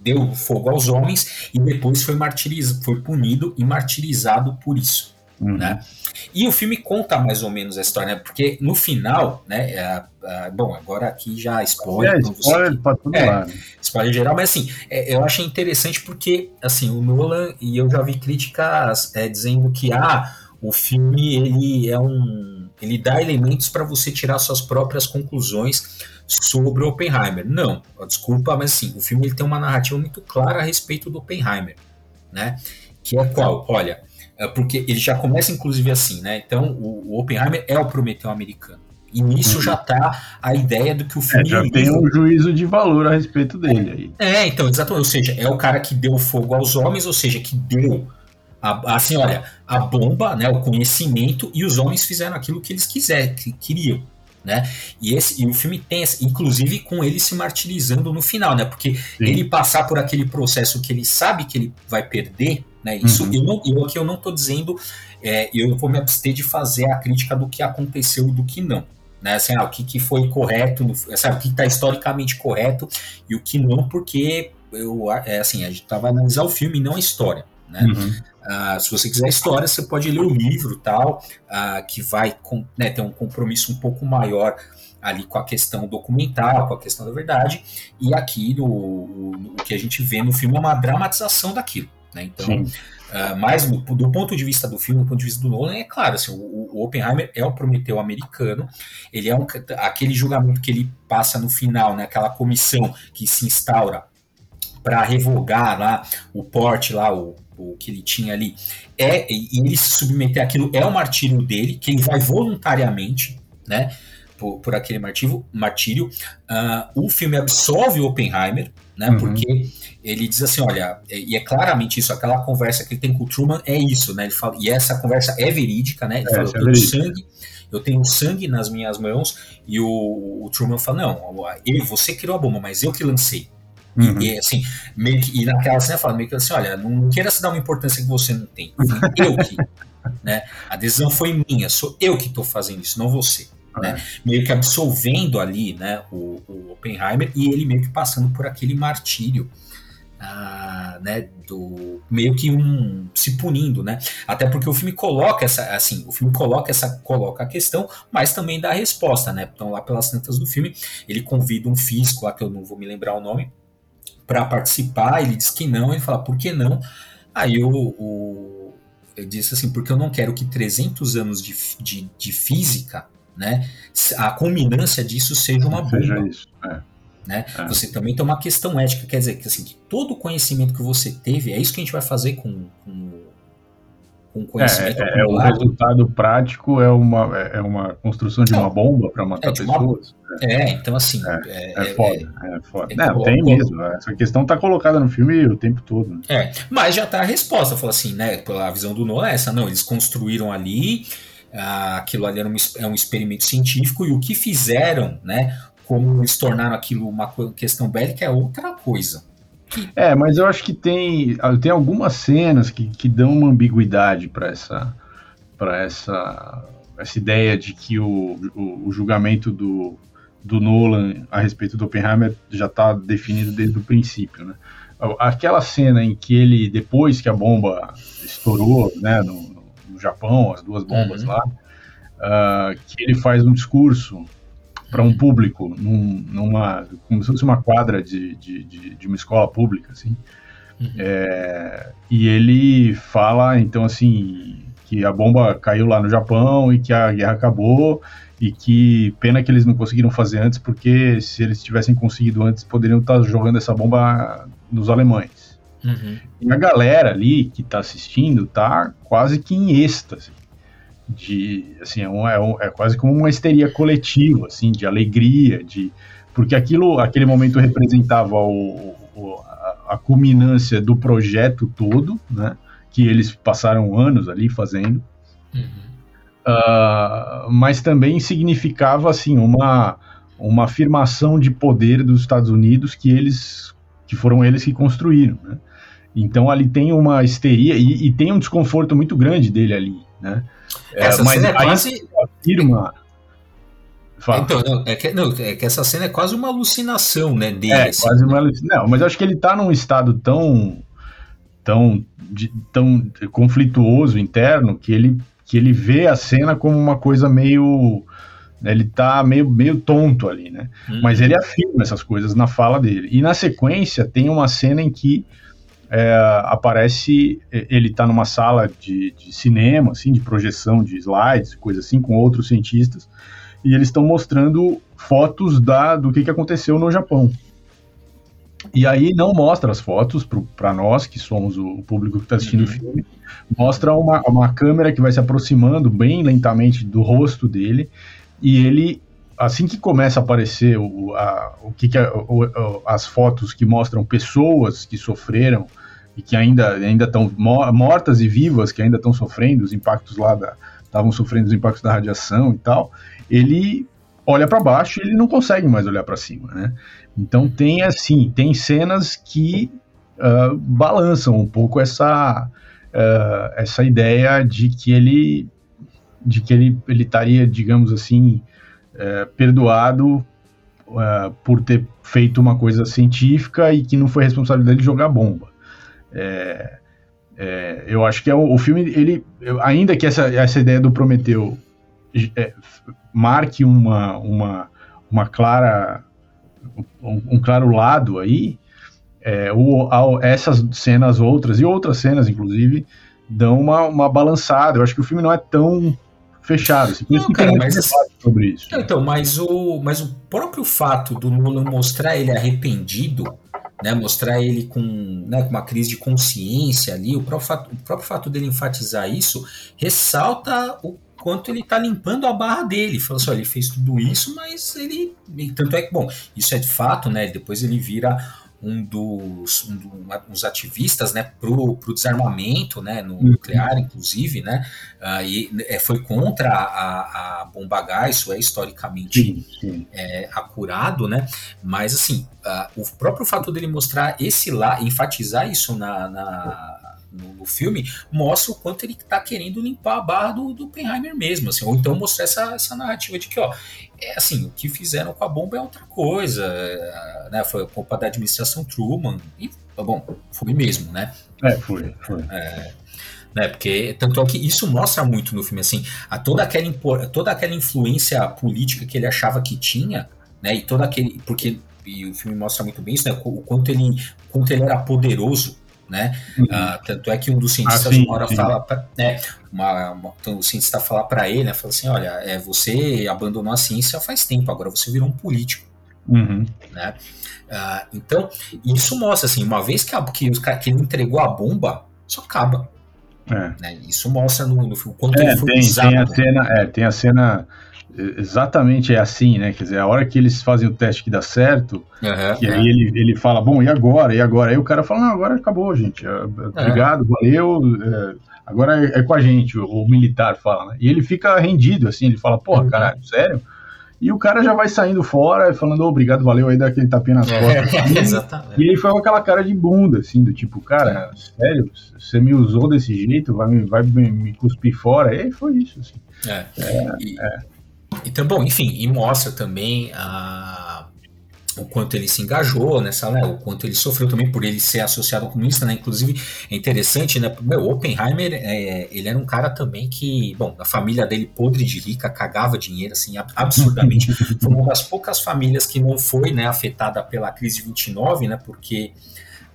deu fogo aos homens e depois foi martirizado, foi punido e martirizado por isso. Uhum. Né? E o filme conta mais ou menos a história, né? porque no final, né? É, é, bom, agora aqui já spoiler. É, spoiler para tudo é. Spoiler geral, mas assim, é, eu achei interessante porque assim, o Nolan, e eu já vi críticas é, dizendo que ah, o filme ele é um. ele dá elementos para você tirar suas próprias conclusões sobre o Oppenheimer. Não, desculpa, mas assim, o filme ele tem uma narrativa muito clara a respeito do Oppenheimer, né? Que é qual? Olha, porque ele já começa inclusive assim, né? Então o, o Oppenheimer é o Prometeu americano. E nisso uhum. já tá a ideia do que o filme. É, já tem um juízo de valor a respeito dele aí. É, então, exatamente. Ou seja, é o cara que deu fogo aos homens, ou seja, que deu. A, assim, olha, a bomba, né, o conhecimento, e os homens fizeram aquilo que eles quiser, que queriam. Né? E, esse, e o filme tem, inclusive, com ele se martirizando no final, né? Porque Sim. ele passar por aquele processo que ele sabe que ele vai perder, né? Isso uhum. eu, não, eu aqui eu não estou dizendo, é, eu vou me abster de fazer a crítica do que aconteceu e do que não. Né, assim, ah, o que, que foi correto, sabe, o que está historicamente correto e o que não, porque eu, é, assim, a gente estava analisar o filme e não a história. Né? Uhum. Uh, se você quiser história, você pode ler o livro tal, uh, que vai com, né, ter um compromisso um pouco maior ali com a questão documental, com a questão da verdade, e aqui no, o, o que a gente vê no filme é uma dramatização daquilo. Né? Então, uh, mas do, do, ponto de vista do filme, do ponto de vista do Nolan, é claro, assim, o, o Oppenheimer é o Prometeu americano, ele é um, aquele julgamento que ele passa no final, né, aquela comissão que se instaura para revogar lá o porte lá, o, o que ele tinha ali, é e ele se submeter àquilo é o martírio dele, que ele vai voluntariamente, né, por, por aquele martírio. martírio. Uh, o filme absolve o Oppenheimer, né, uhum. porque ele diz assim, olha, e é claramente isso, aquela conversa que ele tem com o Truman é isso, né? Ele fala, e essa conversa é verídica, né? Ele é, fala, eu é tenho sangue, eu tenho sangue nas minhas mãos, e o, o Truman fala, não, eu, você criou a bomba, mas eu que lancei. Uhum. E, assim, meio que, e naquela cena fala meio que assim, olha, não, não queira se dar uma importância que você não tem. Eu que, né? A decisão foi minha, sou eu que estou fazendo isso, não você. Né? É. Meio que absolvendo ali, né, o, o Oppenheimer e ele meio que passando por aquele martírio ah, né, do meio que um se punindo, né? Até porque o filme coloca essa, assim, o filme coloca essa coloca a questão, mas também dá a resposta, né? Então lá pelas tantas do filme, ele convida um físico lá que eu não vou me lembrar o nome para participar, ele diz que não, ele fala por que não? Aí o, o ele disse assim, porque eu não quero que 300 anos de, de, de física, né, a culminância disso seja uma bomba. Seja isso, é. Né? É. Você também tem uma questão ética, quer dizer que, assim, que todo o conhecimento que você teve, é isso que a gente vai fazer com, com, com conhecimento é, é, o resultado prático é uma, é, é uma construção de uma bomba para matar é pessoas. Uma, é. então assim. É, é, foda. É, foda. Não, tem mesmo. Essa questão está colocada no filme o tempo todo. Né? É, mas já está a resposta. Fala assim, né? Pela visão do Nolan, essa. Não, eles construíram ali. Ah, aquilo ali era um, é um experimento científico e o que fizeram, né? como eles tornaram aquilo uma questão bélica é outra coisa. É, mas eu acho que tem, tem algumas cenas que, que dão uma ambiguidade para essa, para essa, essa ideia de que o, o, o, julgamento do, do Nolan a respeito do Oppenheimer já está definido desde o princípio, né? Aquela cena em que ele, depois que a bomba estourou, né, no, Japão, as duas bombas uhum. lá, uh, que ele faz um discurso para um público, num, numa, como se fosse uma quadra de, de, de, de uma escola pública, assim. Uhum. É, e ele fala, então, assim, que a bomba caiu lá no Japão e que a guerra acabou e que pena que eles não conseguiram fazer antes, porque se eles tivessem conseguido antes, poderiam estar jogando essa bomba nos alemães. Uhum. E a galera ali que está assistindo tá quase que em êxtase de assim é, um, é, um, é, quase como uma histeria coletiva assim de alegria de porque aquilo aquele momento representava o, o, a, a, culminância do projeto todo né que eles passaram anos ali fazendo uhum. uh, mas também significava assim uma uma afirmação de poder dos Estados Unidos que eles que foram eles que construíram, né? Então ali tem uma histeria e, e, tem um desconforto muito grande dele ali, né? Essa é, mas cena é quase afirma Fala. Então, não é, que, não, é que essa cena é quase uma alucinação, né, dele. É, assim, quase né? uma alucinação. Não, mas acho que ele tá num estado tão tão, de, tão conflituoso interno que ele, que ele vê a cena como uma coisa meio. Né, ele tá meio, meio tonto ali, né? Uhum. Mas ele afirma essas coisas na fala dele. E na sequência tem uma cena em que é, aparece. Ele tá numa sala de, de cinema, assim, de projeção de slides, coisa assim, com outros cientistas, e eles estão mostrando fotos da, do que, que aconteceu no Japão. E aí não mostra as fotos para nós, que somos o público que está assistindo uhum. o filme, mostra uma, uma câmera que vai se aproximando bem lentamente do rosto dele, e ele, assim que começa a aparecer o, a, o que, que é, o, as fotos que mostram pessoas que sofreram e que ainda ainda estão mortas e vivas, que ainda estão sofrendo os impactos lá da estavam sofrendo os impactos da radiação e tal, ele olha para baixo e ele não consegue mais olhar para cima, né? Então tem assim, tem cenas que uh, balançam um pouco essa uh, essa ideia de que ele de que ele ele estaria, digamos assim, uh, perdoado por ter feito uma coisa científica e que não foi responsabilidade de jogar bomba. É, é, eu acho que é o, o filme ele ainda que essa, essa ideia do Prometeu é, marque uma, uma, uma clara um, um claro lado aí, é, o, essas cenas outras e outras cenas, inclusive, dão uma, uma balançada. Eu acho que o filme não é tão fechado. Assim, não, cara, mas, sobre isso. Então, mas o, mas o próprio fato do Nolan mostrar ele arrependido, né, mostrar ele com, né, com uma crise de consciência ali, o próprio, fato, o próprio fato dele enfatizar isso ressalta o quanto ele tá limpando a barra dele. Falou assim, olha, ele fez tudo isso, mas ele. Tanto é que, bom, isso é de fato, né? Depois ele vira um dos um, dos ativistas né pro, pro desarmamento né no uhum. nuclear inclusive né uh, e é, foi contra a, a bomba H isso é historicamente sim, sim. É, acurado né mas assim uh, o próprio fato dele mostrar esse lá enfatizar isso na, na no, no, filme mostra o quanto ele está querendo limpar a barra do, do Oppenheimer mesmo, assim, ou então mostrar essa, essa narrativa de que, ó, é assim, o que fizeram com a bomba é outra coisa, é, né, foi culpa da administração Truman, e, bom, foi mesmo, né? É, foi, foi. É, né, porque tanto é que isso mostra muito no filme, assim, a toda aquela, toda aquela influência política que ele achava que tinha, né, e todo aquele, porque e o filme mostra muito bem isso, né, o quanto ele, o quanto ele era poderoso, né? Uhum. Uh, tanto é que um dos cientistas ah, sim, uma hora sim. fala, pra, né? Uma, uma, então o cientista fala para ele, né? Fala assim, olha, é, você abandonou a ciência faz tempo, agora você virou um político, uhum. né? Uh, então isso mostra assim, uma vez que, a, que, os, que ele entregou a bomba, isso acaba. É. Né? Isso mostra no, no quanto é, ele foi tem, usado. Tem a cena, é, tem a cena exatamente é assim, né? Quer dizer, a hora que eles fazem o teste que dá certo, uhum, que aí ele, ele fala, bom, e agora? E agora? Aí o cara fala, não, agora acabou, gente. É, obrigado, valeu. É, agora é, é, com a gente, o, o, militar fala, né? E ele fica rendido, assim, ele fala, porra, uhum. caralho, sério? E o cara já vai saindo fora, falando, oh, obrigado, valeu, aí dá aquele tapinha nas é, costas. exatamente. E ele foi com aquela cara de bunda, assim, do tipo, cara, sério, você me usou desse jeito, vai, me, vai me, me cuspir fora? E foi isso, assim. É. é, e, é. Então, bom, enfim, e mostra também a, o quanto ele se engajou nessa, né, o quanto ele sofreu também por ele ser associado ao comunista, né, inclusive é interessante, né, meu, Oppenheimer, é, ele era um cara também que, bom, a família dele podre de rica, cagava dinheiro, assim, absurdamente, foi uma das poucas famílias que não foi, né, afetada pela crise de 29, né, porque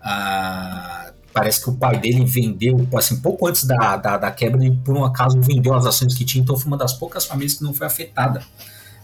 a parece que o pai dele vendeu, assim, pouco antes da, da, da, quebra, ele por um acaso vendeu as ações que tinha, então foi uma das poucas famílias que não foi afetada,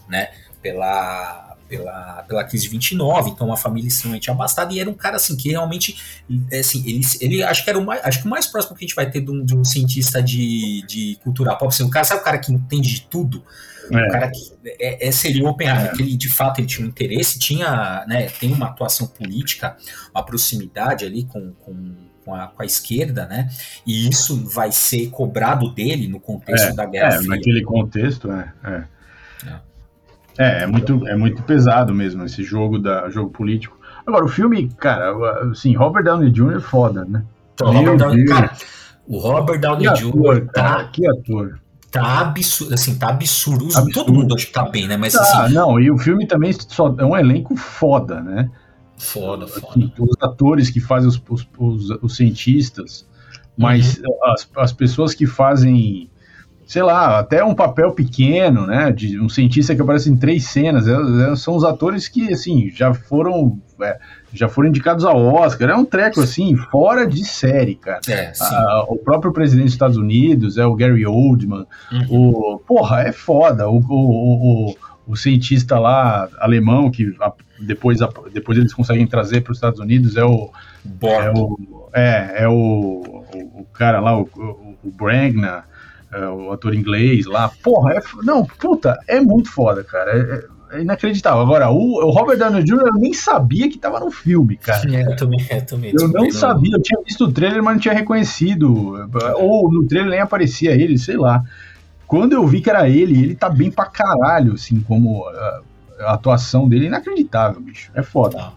né, pela, pela, pela crise de 29, então uma família extremamente abastada, e era um cara, assim, que realmente, assim, ele, ele acho que era o mais, acho que o mais próximo que a gente vai ter de um, de um cientista de, de cultura pop, assim, um cara, sabe o cara que entende de tudo? É. O cara que é, é, seria o Oppenheimer, é. que ele de fato ele tinha um interesse, tinha, né, tem uma atuação política, uma proximidade ali com, com com a, com a esquerda, né? E isso vai ser cobrado dele no contexto é, da Guerra é, Fria. Naquele contexto, é. é. é. É, é muito, é muito pesado mesmo esse jogo da jogo político. Agora, o filme, cara, assim, Robert Downey Jr. é foda, né? Então, Robert Downey, cara, o Robert Downey que Jr. Ator, tá, cara, que ator. Tá absurdo, assim, tá absurdo. absurdo. Todo mundo acho que tá bem, né? Mas tá, assim. Não, e o filme também só é um elenco foda, né? Foda, foda. Os atores que fazem os, os, os, os cientistas, mas uhum. as, as pessoas que fazem sei lá, até um papel pequeno, né, de um cientista que aparece em três cenas, é, é, são os atores que, assim, já foram, é, já foram indicados ao Oscar, é um treco, assim, fora de série, cara. É, ah, o próprio presidente dos Estados Unidos é o Gary Oldman, uhum. o, porra, é foda, o, o, o, o cientista lá, alemão, que depois, depois eles conseguem trazer para os Estados Unidos, é o... Borg. É o, é, é o, o, cara lá, o, o, o Bragner, é, o ator inglês lá. Porra, é, não, puta, é muito foda, cara. É, é inacreditável. Agora, o, o, Robert Downey Jr. eu nem sabia que tava no filme, cara. É, eu também, eu também. Eu não sabia, eu tinha visto o trailer, mas não tinha reconhecido. Ou no trailer nem aparecia ele, sei lá. Quando eu vi que era ele, ele tá bem pra caralho, assim, como a, a atuação dele é inacreditável, bicho. É foda. Tá.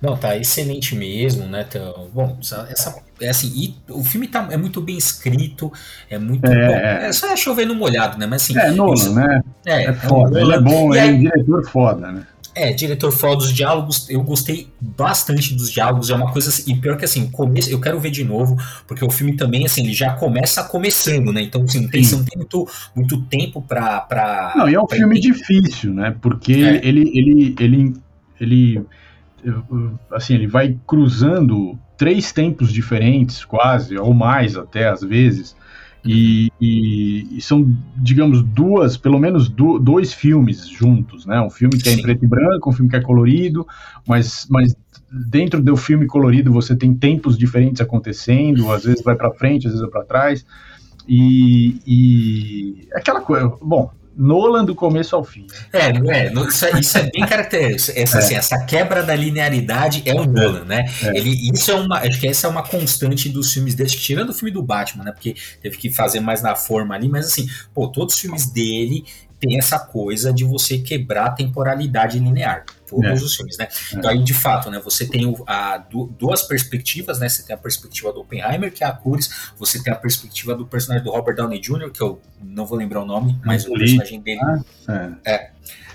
Não, tá excelente mesmo, né? Então, bom, essa, é assim, e o filme tá, é muito bem escrito, é muito é, bom. É só é chover no molhado, né? Mas assim. É, Nolan, né? É, é foda. É um ele é bom, é um diretor foda, né? É, diretor foda dos diálogos, eu gostei bastante dos diálogos, é uma coisa assim, e pior que assim, começo, eu quero ver de novo, porque o filme também, assim, ele já começa começando, né, então assim, não tem, não tem muito, muito tempo pra, pra... Não, e é um filme entender. difícil, né, porque é. ele, ele, ele, ele assim, ele vai cruzando três tempos diferentes, quase, ou mais até às vezes, e, e, e são, digamos, duas, pelo menos do, dois filmes juntos, né? Um filme que é em preto e branco, um filme que é colorido, mas, mas dentro do filme colorido você tem tempos diferentes acontecendo, às vezes vai para frente, às vezes vai para trás, e, e aquela coisa, bom, Nolan do começo ao fim. É, é isso, é, isso é bem característico. Essa, é. assim, essa quebra da linearidade é o Nolan, né? É. Ele, isso é uma, acho que essa é uma constante dos filmes dele, tirando o filme do Batman, né? Porque teve que fazer mais na forma ali, mas assim, pô, todos os filmes dele tem essa coisa de você quebrar a temporalidade linear todos é. os filmes, né? É. Então aí, de fato, né, você tem o, a, duas perspectivas, né? Você tem a perspectiva do Oppenheimer, que é a cores, você tem a perspectiva do personagem do Robert Downey Jr., que eu não vou lembrar o nome, mas o personagem dele ah, é. é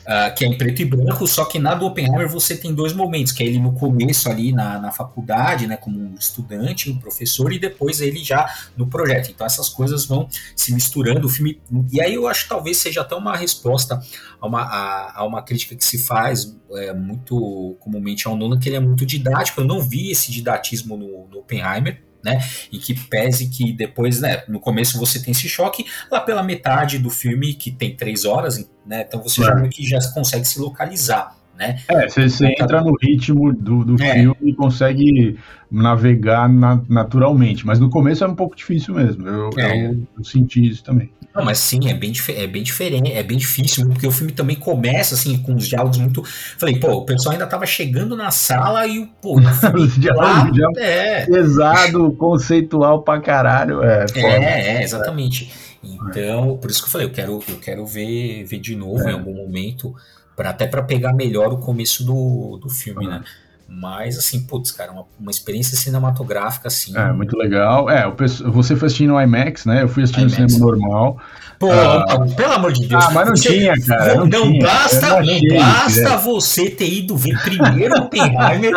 uh, que é em preto e branco, só que na do Oppenheimer você tem dois momentos, que é ele no começo ali na, na faculdade, né, como um estudante, um professor, e depois ele já no projeto. Então essas coisas vão se misturando, o filme... E aí eu acho que talvez seja até uma resposta a uma, a, a uma crítica que se faz é, muito comumente ao Nolan, que ele é muito didático, eu não vi esse didatismo no, no Oppenheimer, né? E que pese que depois, né, no começo você tem esse choque, lá pela metade do filme, que tem três horas, né? Então você já que já consegue se localizar. Né? É, você, você entra no ritmo do, do é. filme e consegue navegar na, naturalmente, mas no começo é um pouco difícil mesmo. Eu, é. eu, eu senti isso também. Não, mas sim, é bem, é bem diferente, é bem difícil, porque o filme também começa assim com os diálogos muito. Falei, pô, o pessoal ainda tava chegando na sala e o pô, os diálogos lá, é. pesado, conceitual pra caralho. É, é, é, exatamente. Então, por isso que eu falei, eu quero, eu quero ver, ver de novo é. em algum momento, para até para pegar melhor o começo do, do filme, uhum. né? Mas, assim, putz, cara, uma, uma experiência cinematográfica, assim. É, muito legal. É, você foi assistindo no IMAX, né? Eu fui assistindo no cinema normal. Pô, ah, pelo amor de Deus. Ah, mas não você, tinha, cara. Não, não tinha, basta, não, achei, basta você ter ido ver primeiro Oppenheimer,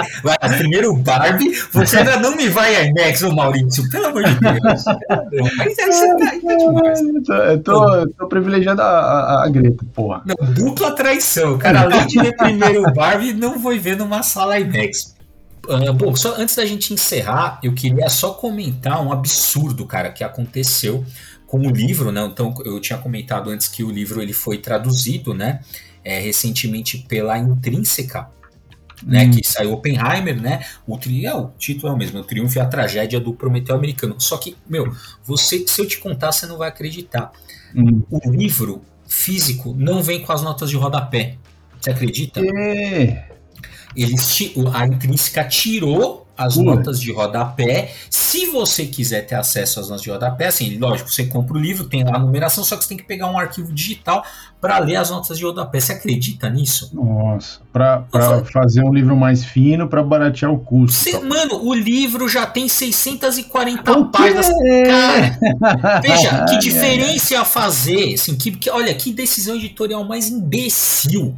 primeiro Barbie, você ainda não me vai a IMAX, ô Maurício, pelo amor de Deus. Mas aí você tá, tá demais. Eu tô, tô privilegiando a, a, a Greta, porra. Não, dupla traição. Cara, além de ver primeiro Barbie, não foi ver numa sala IMAX. Uh, bom, só antes da gente encerrar, eu queria só comentar um absurdo, cara, que aconteceu com o livro, né? Então eu tinha comentado antes que o livro ele foi traduzido, né? É, recentemente pela Intrínseca, né? Hum. Que saiu Oppenheimer, né? O, tri, é, o título é o mesmo, o Triunfo e a Tragédia do Prometeu Americano. Só que, meu, você, se eu te contar, você não vai acreditar. Hum. O livro físico não vem com as notas de rodapé. Você acredita? É. Eles, a Intrínseca tirou as notas de rodapé. Se você quiser ter acesso às notas de rodapé, assim, lógico, você compra o livro, tem lá a numeração, só que você tem que pegar um arquivo digital para ler as notas de rodapé. Você acredita nisso? Nossa, para fazer um livro mais fino, para baratear o custo. Cê, tá? Mano, o livro já tem 640 o páginas. Cara, veja, que diferença ia fazer? Assim, que, que, olha, que decisão editorial mais imbecil.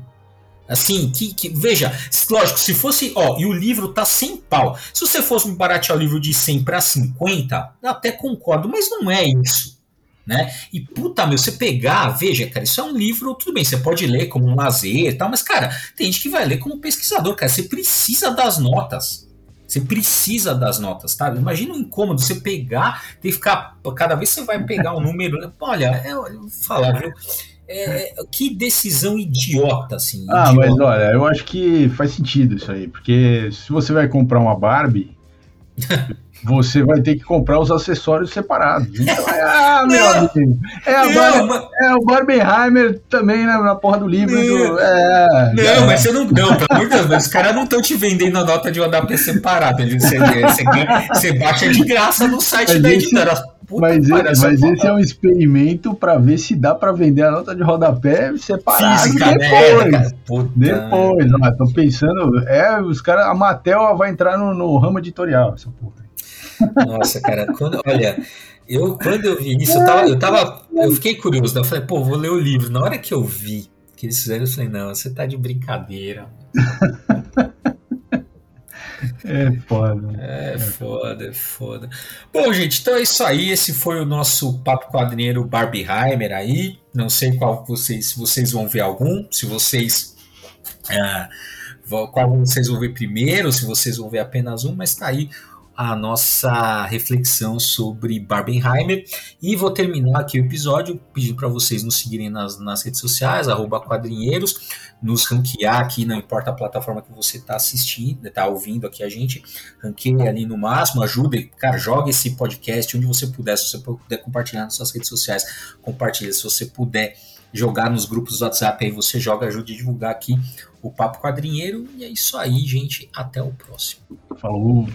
Assim, que, que, veja, lógico, se fosse, ó, e o livro tá sem pau. Se você fosse me baratear o livro de 100 para 50, eu até concordo, mas não é isso, né? E puta, meu, você pegar, veja, cara, isso é um livro, tudo bem, você pode ler como um lazer e tal, mas cara, tem gente que vai ler como pesquisador, cara, você precisa das notas. Você precisa das notas, tá? Imagina o incômodo você pegar e ficar. Cada vez você vai pegar um número. Olha, eu, eu vou falar, viu? É, que decisão idiota, assim. Ah, idiota. mas olha, eu acho que faz sentido isso aí, porque se você vai comprar uma Barbie, você vai ter que comprar os acessórios separados. Então, ah, meu amigo. É, a não, mas... é o Barbenheimer também na, na porra do livro. Não, do, é, não é. mas você não. Não, pelo amor de Deus, os caras não estão te vendendo a nota de um ADP separado. Você, você, você baixa de graça no site mas da editora. Mas, mas esse é um experimento para ver se dá para vender a nota de rodapé separada Física, depois. Né, depois, ó, tô pensando, é, os caras, a Mattel vai entrar no, no ramo editorial, essa porra. Nossa, cara, quando, olha, eu quando eu vi isso, eu tava, eu tava, eu fiquei curioso, né? Eu falei, pô, vou ler o livro. Na hora que eu vi que eles fizeram, eu falei, não, você tá de brincadeira. É foda. É foda, é foda. Bom, gente, então é isso aí. Esse foi o nosso papo quadrinheiro Barbieheimer aí. Não sei qual vocês, se vocês vão ver algum, se vocês. Uh, qual vocês vão ver primeiro, se vocês vão ver apenas um, mas tá aí a nossa reflexão sobre Barbenheimer. E vou terminar aqui o episódio pedindo para vocês nos seguirem nas, nas redes sociais, quadrinheiros, nos ranquear aqui, não importa a plataforma que você está assistindo, está ouvindo aqui a gente, ranqueie ali no máximo, ajude, cara, joga esse podcast onde você puder, se você puder compartilhar nas suas redes sociais, compartilha, se você puder jogar nos grupos do WhatsApp, aí você joga, ajude a divulgar aqui o Papo Quadrinheiro, e é isso aí, gente, até o próximo. Falou!